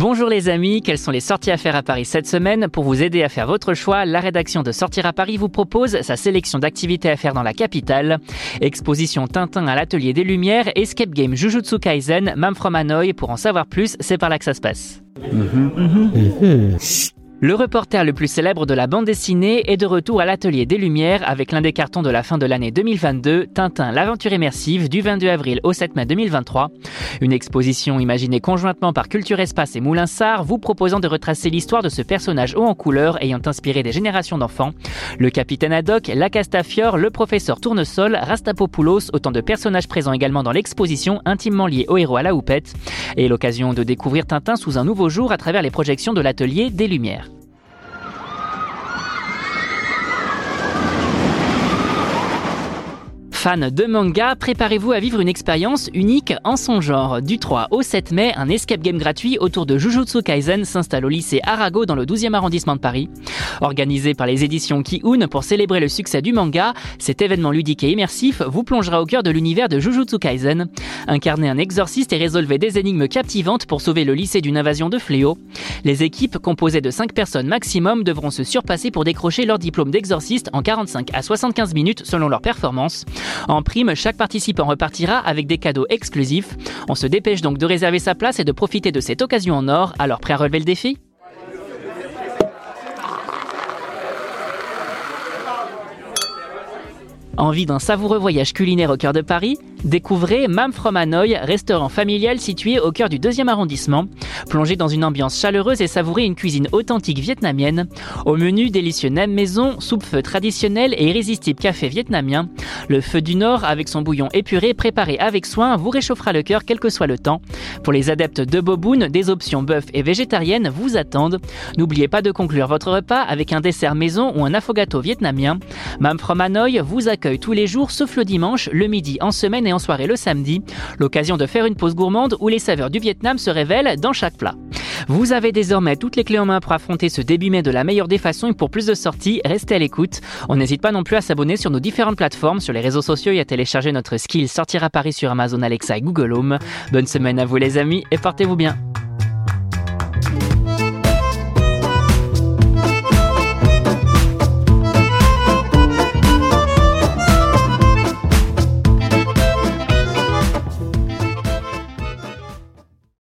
Bonjour les amis, quelles sont les sorties à faire à Paris cette semaine Pour vous aider à faire votre choix, la rédaction de Sortir à Paris vous propose sa sélection d'activités à faire dans la capitale. Exposition Tintin à l'Atelier des Lumières, Escape Game Jujutsu Kaisen, Mam from Hanoi. Pour en savoir plus, c'est par là que ça se passe. Le reporter le plus célèbre de la bande dessinée est de retour à l'Atelier des Lumières avec l'un des cartons de la fin de l'année 2022, Tintin l'aventure immersive du 22 avril au 7 mai 2023. Une exposition imaginée conjointement par Culture Espace et Moulinsart vous proposant de retracer l'histoire de ce personnage haut en couleur ayant inspiré des générations d'enfants. Le capitaine Haddock, la Castafiore, le professeur Tournesol, Rastapopoulos, autant de personnages présents également dans l'exposition intimement liés au héros à la houppette. Et l'occasion de découvrir Tintin sous un nouveau jour à travers les projections de l'Atelier des Lumières. De manga, préparez-vous à vivre une expérience unique en son genre. Du 3 au 7 mai, un escape game gratuit autour de Jujutsu Kaisen s'installe au lycée Arago dans le 12e arrondissement de Paris. Organisé par les éditions Ki-Un pour célébrer le succès du manga, cet événement ludique et immersif vous plongera au cœur de l'univers de Jujutsu Kaisen. Incarnez un exorciste et résolvez des énigmes captivantes pour sauver le lycée d'une invasion de fléaux. Les équipes, composées de 5 personnes maximum, devront se surpasser pour décrocher leur diplôme d'exorciste en 45 à 75 minutes selon leur performance. En prime, chaque participant repartira avec des cadeaux exclusifs. On se dépêche donc de réserver sa place et de profiter de cette occasion en or. Alors prêt à relever le défi? Envie d'un savoureux voyage culinaire au cœur de Paris? Découvrez Mam From Hanoi, restaurant familial situé au cœur du deuxième arrondissement. Plongez dans une ambiance chaleureuse et savourez une cuisine authentique vietnamienne. Au menu, délicieux nem maison, soupe-feu traditionnel et irrésistible café vietnamien. Le feu du Nord, avec son bouillon épuré préparé avec soin, vous réchauffera le cœur quel que soit le temps. Pour les adeptes de Boboon, des options bœuf et végétariennes vous attendent. N'oubliez pas de conclure votre repas avec un dessert maison ou un affogato vietnamien. Mam From Hanoi vous accueille tous les jours sauf le dimanche, le midi en semaine en soirée le samedi. L'occasion de faire une pause gourmande où les saveurs du Vietnam se révèlent dans chaque plat. Vous avez désormais toutes les clés en main pour affronter ce début mai de la meilleure des façons et pour plus de sorties, restez à l'écoute. On n'hésite pas non plus à s'abonner sur nos différentes plateformes, sur les réseaux sociaux et à télécharger notre skill Sortir à Paris sur Amazon Alexa et Google Home. Bonne semaine à vous les amis et portez-vous bien.